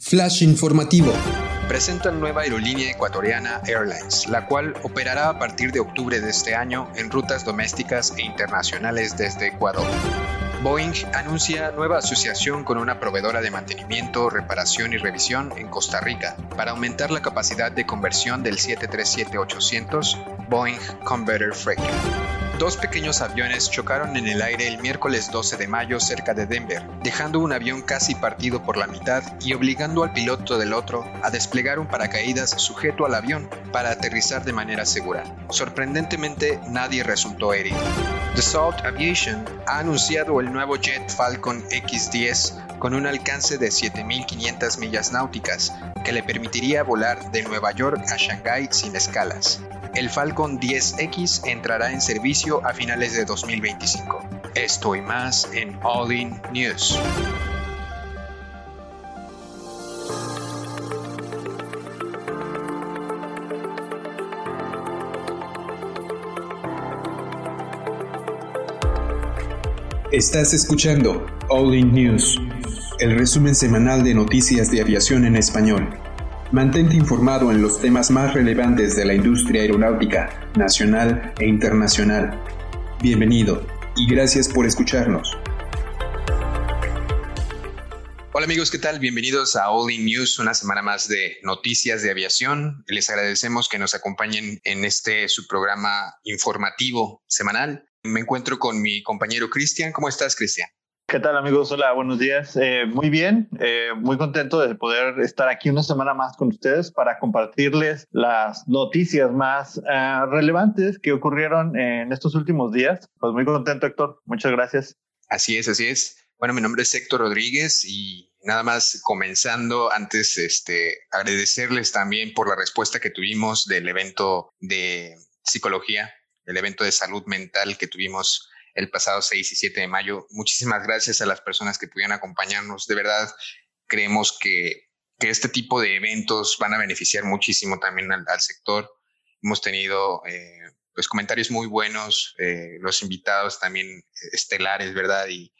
Flash informativo. Presentan nueva aerolínea ecuatoriana Airlines, la cual operará a partir de octubre de este año en rutas domésticas e internacionales desde Ecuador. Boeing anuncia nueva asociación con una proveedora de mantenimiento, reparación y revisión en Costa Rica para aumentar la capacidad de conversión del 737-800 Boeing Converter Freighter. Dos pequeños aviones chocaron en el aire el miércoles 12 de mayo cerca de Denver, dejando un avión casi partido por la mitad y obligando al piloto del otro a desplegar un paracaídas sujeto al avión para aterrizar de manera segura. Sorprendentemente, nadie resultó herido. Dassault Aviation ha anunciado el nuevo jet Falcon X-10 con un alcance de 7.500 millas náuticas que le permitiría volar de Nueva York a Shanghái sin escalas. El Falcon 10X entrará en servicio a finales de 2025. Esto y más en All In News. Estás escuchando All In News, el resumen semanal de noticias de aviación en español. Mantente informado en los temas más relevantes de la industria aeronáutica, nacional e internacional. Bienvenido y gracias por escucharnos. Hola amigos, ¿qué tal? Bienvenidos a All In News, una semana más de noticias de aviación. Les agradecemos que nos acompañen en este su programa informativo semanal. Me encuentro con mi compañero Cristian. ¿Cómo estás, Cristian? ¿Qué tal amigos? Hola, buenos días. Eh, muy bien, eh, muy contento de poder estar aquí una semana más con ustedes para compartirles las noticias más uh, relevantes que ocurrieron en estos últimos días. Pues muy contento, Héctor. Muchas gracias. Así es, así es. Bueno, mi nombre es Héctor Rodríguez y nada más comenzando antes, este, agradecerles también por la respuesta que tuvimos del evento de psicología, el evento de salud mental que tuvimos el pasado 6 y 7 de mayo. Muchísimas gracias a las personas que pudieron acompañarnos. De verdad, creemos que, que este tipo de eventos van a beneficiar muchísimo también al, sector. Hemos tenido eh, pues comentarios muy buenos, eh, los invitados también estelares, ¿verdad? Y,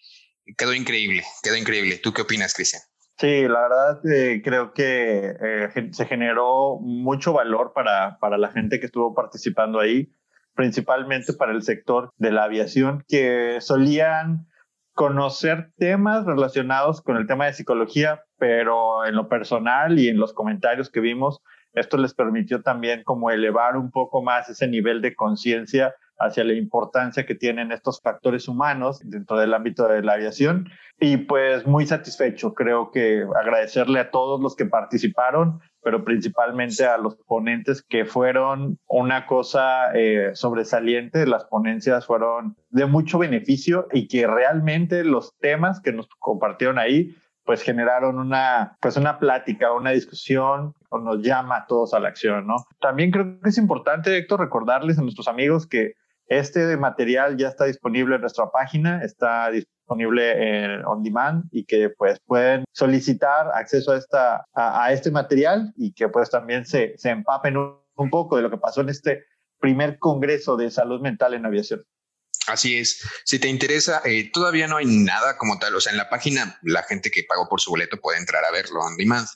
quedó increíble, quedó increíble. ¿Tú qué opinas, Cristian? Sí, la verdad eh, creo que eh, se generó mucho valor para, para la gente que estuvo participando ahí principalmente para el sector de la aviación, que solían conocer temas relacionados con el tema de psicología, pero en lo personal y en los comentarios que vimos, esto les permitió también como elevar un poco más ese nivel de conciencia hacia la importancia que tienen estos factores humanos dentro del ámbito de la aviación. Y pues muy satisfecho, creo que agradecerle a todos los que participaron, pero principalmente a los ponentes que fueron una cosa eh, sobresaliente. Las ponencias fueron de mucho beneficio y que realmente los temas que nos compartieron ahí pues generaron una, pues una plática, una discusión, o nos llama a todos a la acción, ¿no? También creo que es importante, Héctor, recordarles a nuestros amigos que este material ya está disponible en nuestra página, está disponible en on demand y que pues pueden solicitar acceso a, esta, a este material y que pues también se, se empapen un, un poco de lo que pasó en este primer Congreso de Salud Mental en Aviación. Así es. Si te interesa, eh, todavía no hay nada como tal. O sea, en la página la gente que pagó por su boleto puede entrar a verlo on demand.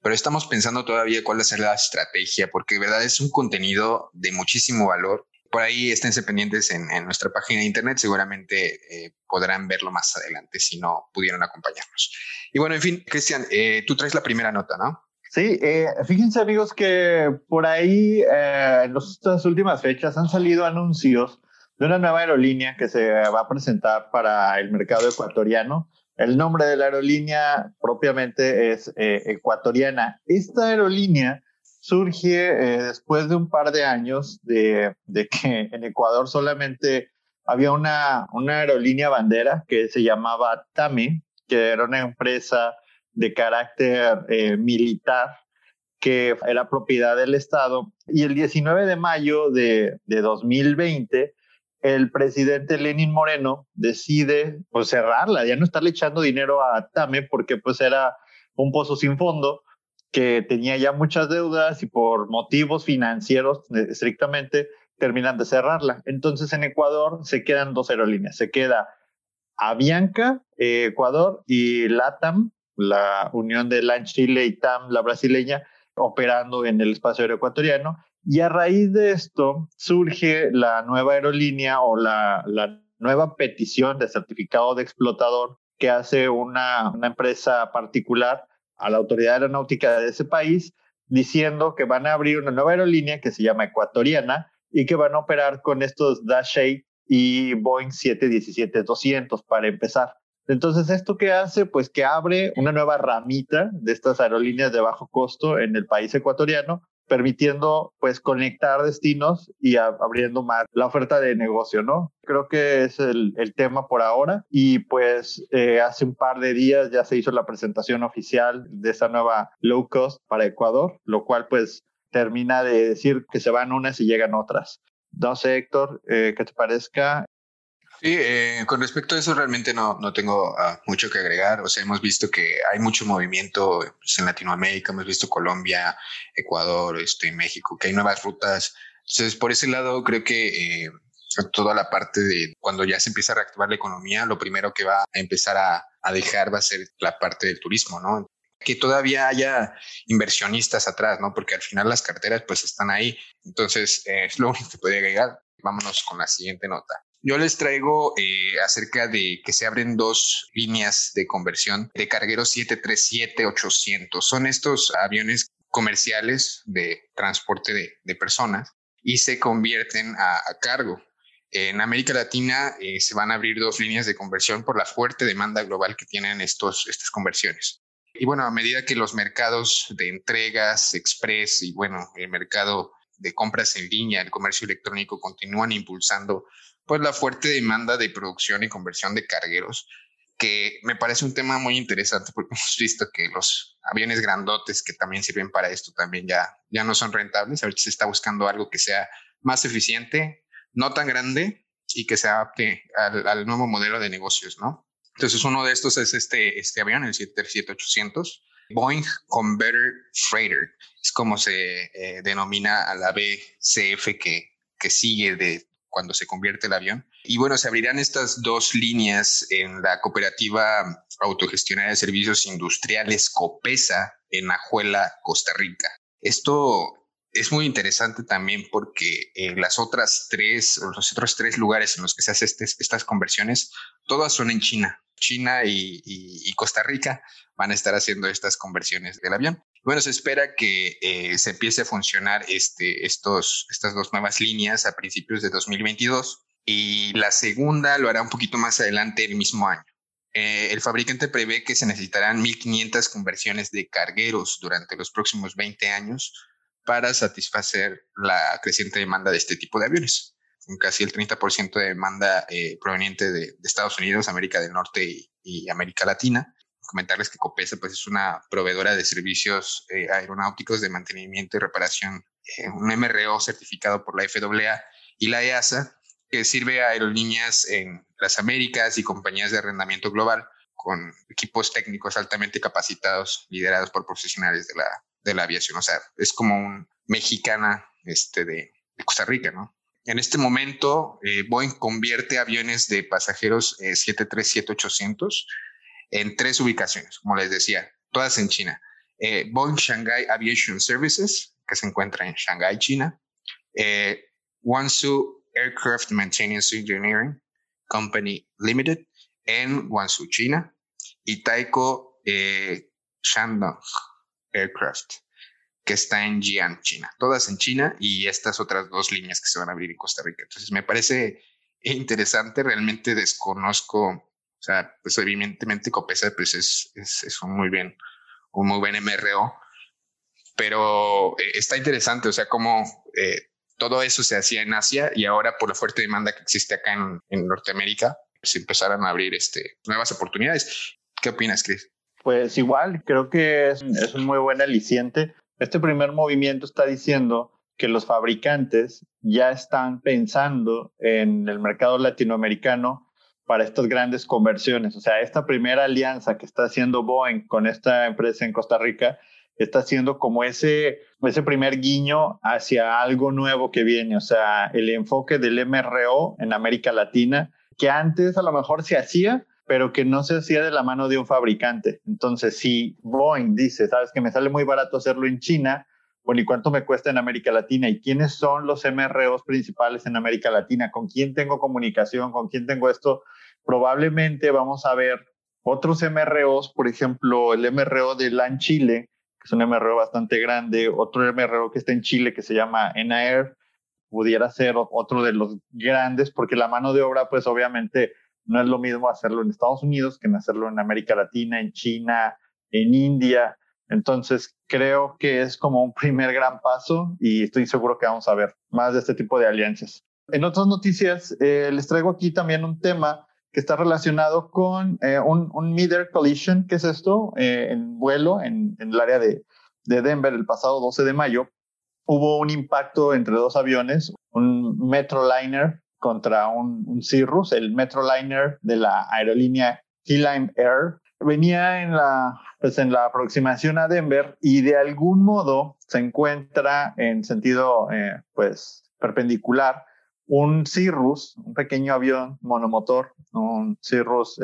Pero estamos pensando todavía cuál va a ser la estrategia, porque de verdad es un contenido de muchísimo valor. Por ahí esténse pendientes en, nuestra página de internet. Seguramente eh, podrán verlo más adelante si no pudieron acompañarnos. Y bueno, en fin, Cristian, eh, tú traes la primera nota, ¿no? Sí, eh, fíjense amigos que por ahí eh, en estas últimas fechas han salido anuncios de una nueva aerolínea que se va a presentar para el mercado ecuatoriano. El nombre de la aerolínea propiamente es ecuatoriana. Esta aerolínea surge eh, después de un par de años de, de, que en Ecuador solamente había una, una aerolínea bandera que se llamaba TAMI, que era una empresa de carácter eh, militar que era propiedad del Estado. Y el 19 de mayo de, de 2020, el presidente Lenin Moreno decide pues, cerrarla, ya no estarle echando dinero a Tame porque pues era un pozo sin fondo que tenía ya muchas deudas y por motivos financieros estrictamente terminan de cerrarla. Entonces en Ecuador se quedan dos aerolíneas, se queda Avianca, eh, Ecuador y LATAM, la unión de LAN Chile y TAM, la brasileña, operando en el espacio aéreo ecuatoriano. Y a raíz de esto surge la nueva aerolínea o la, la nueva petición de certificado de explotador que hace una, una empresa particular a la autoridad aeronáutica de ese país diciendo que van a abrir una nueva aerolínea que se llama Ecuatoriana y que van a operar con estos Dash 8 y Boeing 717-200 para empezar. Entonces, ¿esto qué hace? Pues que abre una nueva ramita de estas aerolíneas de bajo costo en el país ecuatoriano permitiendo pues conectar destinos y abriendo más la oferta de negocio, ¿no? Creo que es el, tema por ahora y pues eh, hace un par de días ya se hizo la presentación oficial de esa nueva low cost para Ecuador, lo cual pues termina de decir que se van unas y llegan otras. No sé, Héctor, eh, ¿qué te parezca? Sí, eh, con respecto a eso realmente no, no tengo ah, mucho que agregar. O sea, hemos visto que hay mucho movimiento pues, en Latinoamérica, hemos visto Colombia, Ecuador, este, México, que hay nuevas rutas. Entonces, por ese lado, creo que eh, toda la parte de cuando ya se empieza a reactivar la economía, lo primero que va a empezar a, a dejar va a ser la parte del turismo, ¿no? que todavía haya inversionistas atrás, ¿no? Porque al final las carteras pues están ahí. Entonces, eh, es lo único que puede agregar. Vámonos con la siguiente nota. Yo les traigo eh, acerca de que se abren dos líneas de conversión de cargueros 737-800. Son estos aviones comerciales de transporte de, personas y se convierten a, cargo. En América Latina eh, se van a abrir dos líneas de conversión por la fuerte demanda global que tienen estos, estas conversiones. Y bueno, a medida que los mercados de entregas, express y bueno, el mercado de compras en línea, el comercio electrónico continúan impulsando pues la fuerte demanda de producción y conversión de cargueros, que me parece un tema muy interesante porque hemos visto que los aviones grandotes que también sirven para esto también ya, ya no son rentables. Ahorita se está buscando algo que sea más eficiente, no tan grande y que se adapte al, nuevo modelo de negocios, ¿no? Entonces uno de estos es este, este avión, el 737-800. Boeing Converter Freighter, es como se eh, denomina a la BCF que, que sigue de cuando se convierte el avión. Y bueno, se abrirán estas dos líneas en la cooperativa autogestionada de servicios industriales COPESA en Ajuela, Costa Rica. Esto es muy interesante también porque eh, las otras tres, los otros tres lugares en los que se hacen estas conversiones, todas son en China. China y, Costa Rica van a estar haciendo estas conversiones del avión. Bueno, se espera que eh, se empiece a funcionar este, estos, estas dos nuevas líneas a principios de 2022 y la segunda lo hará un poquito más adelante el mismo año. Eh, el fabricante prevé que se necesitarán 1.500 conversiones de cargueros durante los próximos 20 años para satisfacer la creciente demanda de este tipo de aviones, con casi el 30% de demanda eh, proveniente de, Estados Unidos, América del Norte y, América Latina. Comentarles que Copesa pues, es una proveedora de servicios eh, aeronáuticos de mantenimiento y reparación, eh, un MRO certificado por la FAA y la EASA, que sirve a aerolíneas en las Américas y compañías de arrendamiento global con equipos técnicos altamente capacitados, liderados por profesionales de la, de la aviación. O sea, es como un mexicana este, de, Costa Rica, ¿no? En este momento, eh, Boeing convierte aviones de pasajeros 737-800 eh, en tres ubicaciones, como les decía, todas en China. Eh, Shanghai Aviation Services, que se encuentra en Shanghai, China. Wansu Aircraft Maintenance Engineering Company Limited en Wansu, China. Y Taiko Shandong Aircraft, que está en Jian, China. Todas en China y estas otras dos líneas que se van a abrir en Costa Rica. Entonces me parece interesante, realmente desconozco, o sea, pues evidentemente Copesa pues es, es, un muy bien, un muy buen MRO, pero eh, está interesante, o sea, cómo eh, todo eso se hacía en Asia y ahora por la fuerte demanda que existe acá en, en Norteamérica, se empezaron a abrir este, nuevas oportunidades. ¿Qué opinas, Chris? Pues igual, creo que es, un muy buen aliciente. Este primer movimiento está diciendo que los fabricantes ya están pensando en el mercado latinoamericano para estas grandes conversiones. O sea, esta primera alianza que está haciendo Boeing con esta empresa en Costa Rica está haciendo como ese, ese primer guiño hacia algo nuevo que viene. O sea, el enfoque del MRO en América Latina, que antes a lo mejor se hacía, pero que no se hacía de la mano de un fabricante. Entonces, si Boeing dice, sabes que me sale muy barato hacerlo en China, bueno, ¿y cuánto me cuesta en América Latina? ¿Y quiénes son los MROs principales en América Latina? ¿Con quién tengo comunicación? ¿Con quién tengo esto? Probablemente vamos a ver otros MROs, por ejemplo, el MRO de LAN Chile, que es un MRO bastante grande, otro MRO que está en Chile que se llama ENAIR, pudiera ser otro de los grandes, porque la mano de obra, pues obviamente no es lo mismo hacerlo en Estados Unidos que en hacerlo en América Latina, en China, en India. Entonces, creo que es como un primer gran paso y estoy seguro que vamos a ver más de este tipo de alianzas. En otras noticias, eh, les traigo aquí también un tema que está relacionado con eh, un, un collision, que es esto, eh, en vuelo en, en, el área de, de Denver el pasado 12 de mayo. Hubo un impacto entre dos aviones, un Metroliner contra un, un Cirrus, el Metroliner de la aerolínea Keeline Air. Venía en la, pues en la aproximación a Denver y de algún modo se encuentra en sentido eh, pues perpendicular un Cirrus, un pequeño avión monomotor, un Cirrus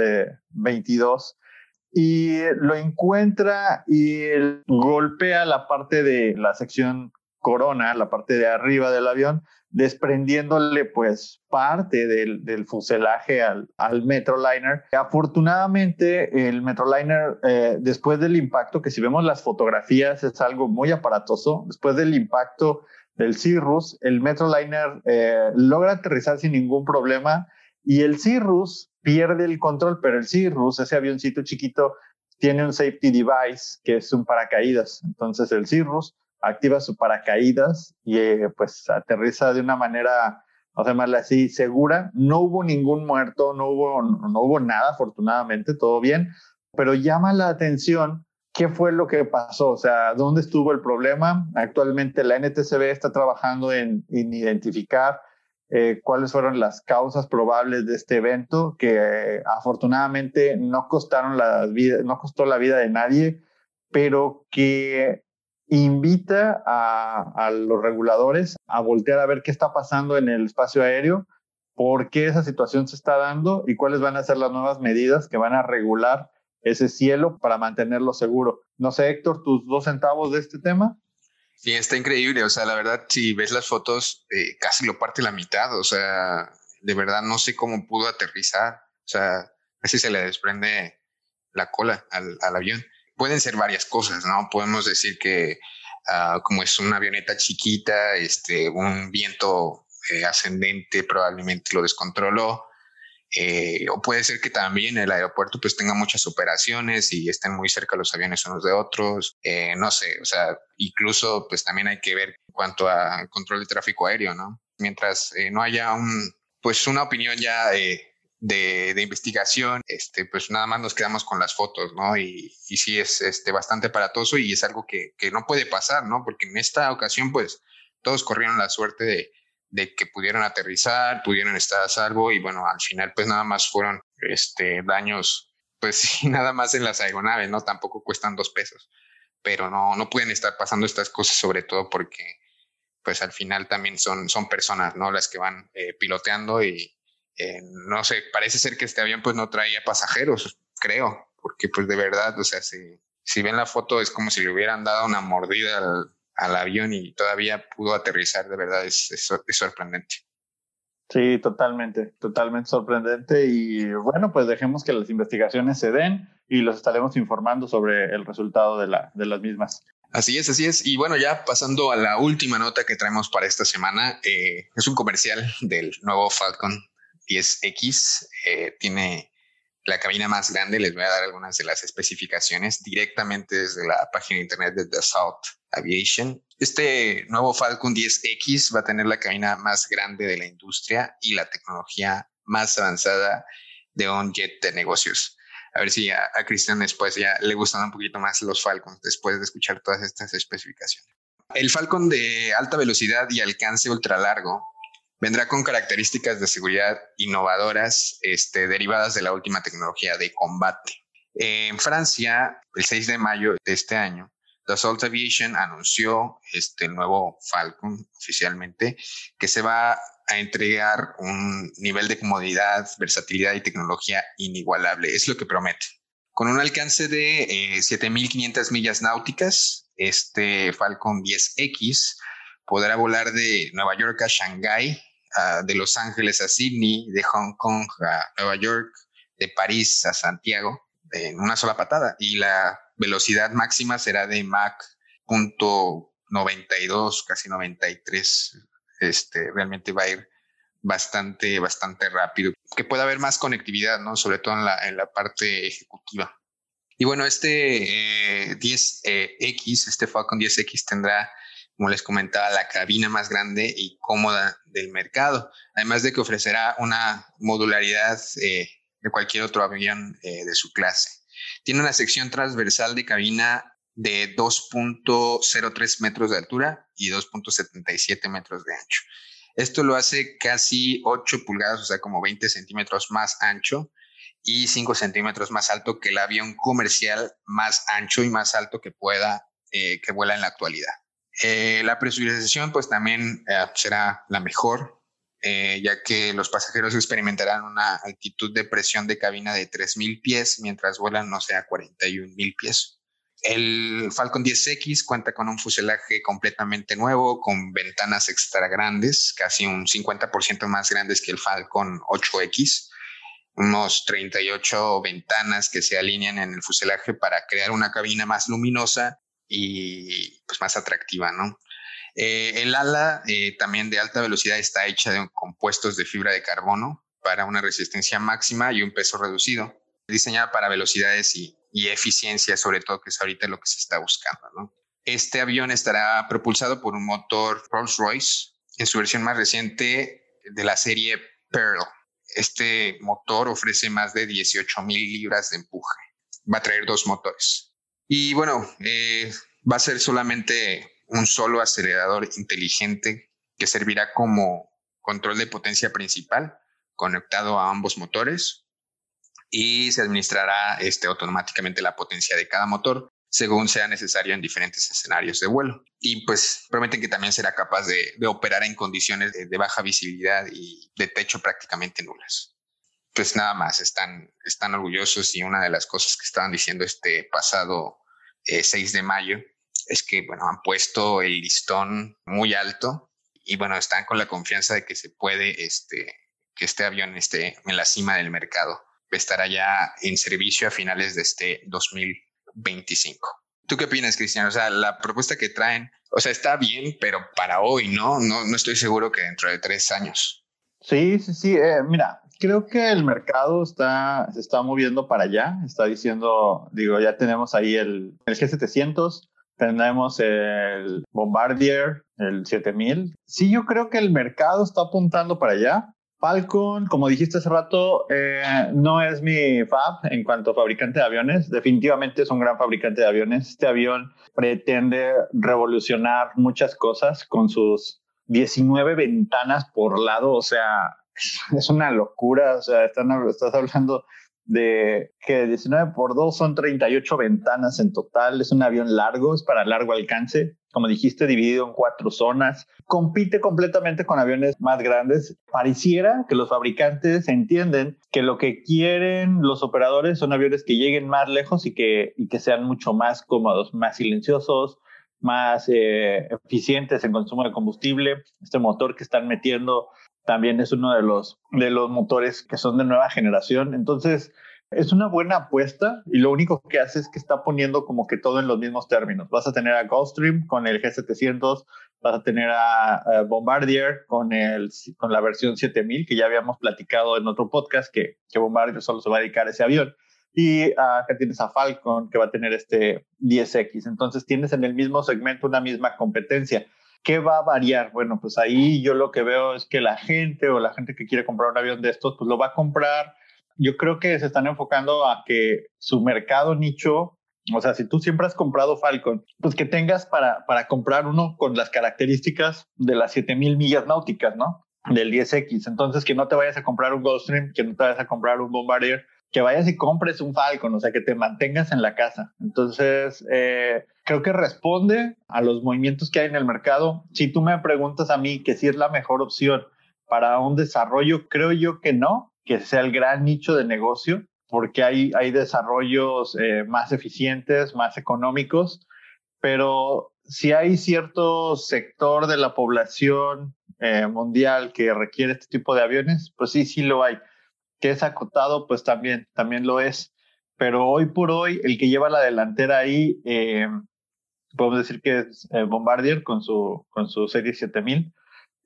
22, eh, y lo encuentra y golpea la parte de la sección corona, la parte de arriba del avión, desprendiéndole pues parte del, del fuselaje al, al, Metroliner. Afortunadamente el Metroliner eh, después del impacto, que si vemos las fotografías es algo muy aparatoso, después del impacto del Cirrus, el Metroliner eh, logra aterrizar sin ningún problema y el Cirrus pierde el control, pero el Cirrus, ese avioncito chiquito, tiene un safety device que es un paracaídas. Entonces el Cirrus activa su paracaídas y eh, pues aterriza de una manera, vamos a llamarla así, segura. No hubo ningún muerto, no hubo, hubo nada, afortunadamente, todo bien, pero llama la atención ¿Qué fue lo que pasó? O sea, ¿dónde estuvo el problema? Actualmente la NTCB está trabajando en, identificar eh, cuáles fueron las causas probables de este evento, que eh, afortunadamente no costaron la vida, no costó la vida de nadie, pero que invita a, los reguladores a voltear a ver qué está pasando en el espacio aéreo, por qué esa situación se está dando y cuáles van a ser las nuevas medidas que van a regular ese cielo para mantenerlo seguro. No sé, Héctor, tus dos centavos de este tema. Sí, está increíble. O sea, la verdad, si ves las fotos, eh, casi lo parte la mitad. O sea, de verdad no sé cómo pudo aterrizar. O sea, así se le desprende la cola al, avión. Pueden ser varias cosas, ¿no? Podemos decir que ah, como es una avioneta chiquita, este, un viento eh, ascendente probablemente lo descontroló. Eh, o puede ser que también el aeropuerto pues tenga muchas operaciones y estén muy cerca los aviones unos de otros, eh, no sé, o sea, incluso pues también hay que ver en cuanto a control de tráfico aéreo, ¿no? Mientras eh, no haya un, pues una opinión ya de, investigación, este, pues nada más nos quedamos con las fotos, ¿no? Y, y sí es este, bastante aparatoso y es algo que, que no puede pasar, ¿no? Porque en esta ocasión pues todos corrieron la suerte de de que pudieron aterrizar, pudieron estar a salvo y bueno, al final pues nada más fueron este, daños, pues sí, nada más en las aeronaves, ¿no? Tampoco cuestan dos pesos, pero no, no pueden estar pasando estas cosas sobre todo porque pues al final también son, son personas, ¿no? Las que van eh, piloteando y eh, no sé, parece ser que este avión pues no traía pasajeros, creo, porque pues de verdad, o sea, si, si ven la foto es como si le hubieran dado una mordida al, al avión y todavía pudo aterrizar, de verdad es, es, sorprendente. Sí, totalmente, totalmente sorprendente. Y bueno, pues dejemos que las investigaciones se den y los estaremos informando sobre el resultado de, la, de las mismas. Así es, así es. Y bueno, ya pasando a la última nota que traemos para esta semana, eh, es un comercial del nuevo Falcon 10X. Eh, tiene la cabina más grande. Les voy a dar algunas de las especificaciones directamente desde la página de internet de The South Aviation. Este nuevo Falcon 10X va a tener la cabina más grande de la industria y la tecnología más avanzada de un jet de negocios. A ver si a, Cristian después ya le gustan un poquito más los Falcons después de escuchar todas estas especificaciones. El Falcon de alta velocidad y alcance ultra largo vendrá con características de seguridad innovadoras este, derivadas de la última tecnología de combate. En Francia, el 6 de mayo de este año, Dassault Aviation anunció este, nuevo Falcon oficialmente, que se va a entregar un nivel de comodidad, versatilidad y tecnología inigualable. Es lo que promete. Con un alcance de 7.500 eh, millas náuticas, este Falcon 10X podrá volar de Nueva York a Shanghái, de Los Ángeles a Sydney, de Hong Kong a Nueva York, de París a Santiago, en una sola patada. Y la velocidad máxima será de Mach .92, casi 93. Este, realmente va a ir bastante, bastante rápido. Que pueda haber más conectividad, ¿no? Sobre todo en la, en la parte ejecutiva. Y bueno, este 10X, eh, este Falcon 10X tendrá como les comentaba, la cabina más grande y cómoda del mercado, además de que ofrecerá una modularidad eh, de cualquier otro avión eh, de su clase. Tiene una sección transversal de cabina de 2.03 metros de altura y 2.77 metros de ancho. Esto lo hace casi 8 pulgadas, o sea, como 20 centímetros más ancho y 5 centímetros más alto que el avión comercial más ancho y más alto que pueda, eh, que vuela en la actualidad. Eh, la presurización pues también eh, será la mejor, eh, ya que los pasajeros experimentarán una altitud de presión de cabina de 3.000 pies mientras vuelan, no sé, a 41.000 pies. El Falcon 10X cuenta con un fuselaje completamente nuevo, con ventanas extra grandes, casi un 50% más grandes que el Falcon 8X, unos 38 ventanas que se alinean en el fuselaje para crear una cabina más luminosa y pues más atractiva, ¿no? Eh, el ala eh, también de alta velocidad está hecha de compuestos de fibra de carbono para una resistencia máxima y un peso reducido, diseñada para velocidades y, y eficiencia, sobre todo, que es ahorita lo que se está buscando, ¿no? Este avión estará propulsado por un motor Rolls-Royce en su versión más reciente de la serie Pearl. Este motor ofrece más de 18 mil libras de empuje. Va a traer dos motores. Y bueno, eh, va a ser solamente un solo acelerador inteligente que servirá como control de potencia principal conectado a ambos motores y se administrará este, automáticamente la potencia de cada motor según sea necesario en diferentes escenarios de vuelo. Y pues prometen que también será capaz de, operar en condiciones de, baja visibilidad y de techo prácticamente nulas. Pues nada más, están, están orgullosos y una de las cosas que estaban diciendo este pasado 6 eh, de mayo es que, bueno, han puesto el listón muy alto y, bueno, están con la confianza de que se puede, este, que este avión esté en la cima del mercado. Estará ya en servicio a finales de este 2025. ¿Tú qué opinas, Cristian? O sea, la propuesta que traen, o sea, está bien, pero para hoy, ¿no? No, no estoy seguro que dentro de tres años. Sí, sí, sí. Eh, mira, creo que el mercado está, se está moviendo para allá. Está diciendo, digo, ya tenemos ahí el, el G700, tenemos el Bombardier, el 7000. Sí, yo creo que el mercado está apuntando para allá. Falcon, como dijiste hace rato, eh, no es mi fab en cuanto a fabricante de aviones. Definitivamente es un gran fabricante de aviones. Este avión pretende revolucionar muchas cosas con sus 19 ventanas por lado. O sea, es una locura. O sea, estás hablando de que 19 por 2 son 38 ventanas en total. Es un avión largo, es para largo alcance. Como dijiste, dividido en cuatro zonas. Compite completamente con aviones más grandes. Pareciera que los fabricantes entienden que lo que quieren los operadores son aviones que lleguen más lejos y que, y que sean mucho más cómodos, más silenciosos, más eh, eficientes en consumo de combustible. Este motor que están metiendo también es uno de los, de los motores que son de nueva generación. Entonces, es una buena apuesta y lo único que hace es que está poniendo como que todo en los mismos términos. Vas a tener a Gulfstream con el G700, vas a tener a, Bombardier con, el, con la versión 7000, que ya habíamos platicado en otro podcast que, que Bombardier solo se va a dedicar a ese avión. Y acá tienes a Falcon que va a tener este 10X. Entonces tienes en el mismo segmento una misma competencia. ¿Qué va a variar? Bueno, pues ahí yo lo que veo es que la gente o la gente que quiere comprar un avión de estos, pues lo va a comprar. Yo creo que se están enfocando a que su mercado nicho, o sea, si tú siempre has comprado Falcon, pues que tengas para, para comprar uno con las características de las 7000 millas náuticas, ¿no? Del 10X. Entonces, que no te vayas a comprar un Gulfstream, que no te vayas a comprar un Bombardier, que vayas y compres un Falcon, o sea, que te mantengas en la casa. Entonces, eh, creo que responde a los movimientos que hay en el mercado. Si tú me preguntas a mí que si es la mejor opción para un desarrollo, creo yo que no, que sea el gran nicho de negocio, porque hay, hay desarrollos eh, más eficientes, más económicos, pero si hay cierto sector de la población eh, mundial que requiere este tipo de aviones, pues sí, sí lo hay. Que es acotado, pues también, también lo es. Pero hoy por hoy, el que lleva la delantera ahí, eh, podemos decir que es Bombardier con su, con su serie 7000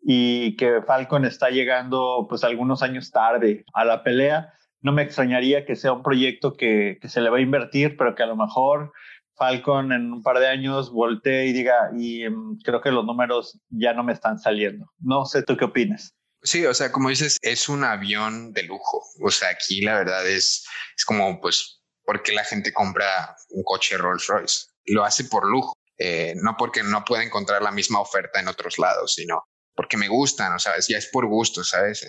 y que Falcon está llegando pues algunos años tarde a la pelea. No me extrañaría que sea un proyecto que, que se le va a invertir, pero que a lo mejor Falcon en un par de años voltee y diga, y em, creo que los números ya no me están saliendo. No sé, ¿tú qué opinas? Sí, o sea, como dices, es un avión de lujo. O sea, aquí la verdad es, es como, pues, porque la gente compra un coche Rolls Royce. Lo hace por lujo, eh, no porque no pueda encontrar la misma oferta en otros lados, sino porque me gustan, o sea, ya es por gusto, ¿sabes?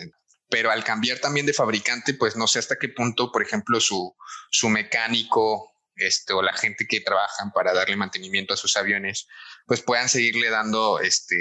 Pero al cambiar también de fabricante, pues no sé hasta qué punto, por ejemplo, su, su mecánico este, o la gente que trabajan para darle mantenimiento a sus aviones, pues puedan seguirle dando este,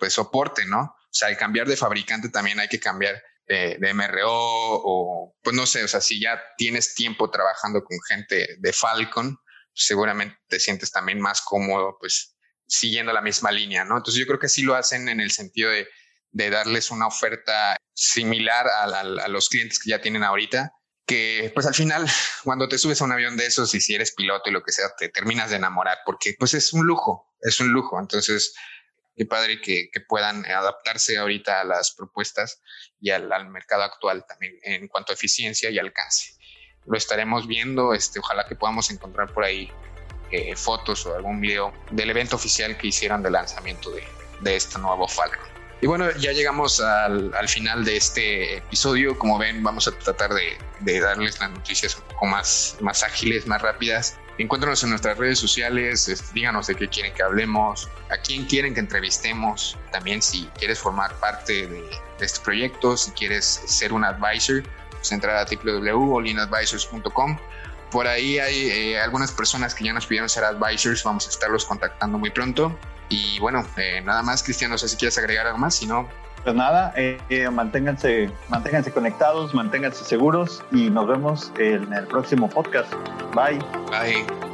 pues soporte, ¿no? O sea, al cambiar de fabricante también hay que cambiar de, de, MRO o, pues no sé, o sea, si ya tienes tiempo trabajando con gente de Falcon, seguramente te sientes también más cómodo, pues siguiendo la misma línea, ¿no? Entonces yo creo que sí lo hacen en el sentido de, darles una oferta similar a, los clientes que ya tienen ahorita, que pues al final cuando te subes a un avión de esos y si eres piloto y lo que sea, te terminas de enamorar porque pues es un lujo, es un lujo. Entonces, qué padre que, puedan adaptarse ahorita a las propuestas y al, mercado actual también en cuanto a eficiencia y alcance. Lo estaremos viendo, este, ojalá que podamos encontrar por ahí eh, fotos o algún video del evento oficial que hicieron de lanzamiento de, de este nuevo Falcon. Y bueno, ya llegamos al, al, final de este episodio. Como ven, vamos a tratar de, de, darles las noticias un poco más, más ágiles, más rápidas. Encuéntranos en nuestras redes sociales, díganos de qué quieren que hablemos, a quién quieren que entrevistemos, también si quieres formar parte de, de este proyecto, si quieres ser un advisor, pues entrar a www.olinadvisors.com por ahí hay eh, algunas personas que ya nos pidieron ser advisors, vamos a estarlos contactando muy pronto. Y bueno, eh, nada más, Cristian, no sé si quieres agregar algo más, si no... Pues nada, eh, manténganse, manténganse conectados, manténganse seguros y nos vemos en el próximo podcast. Bye. Bye.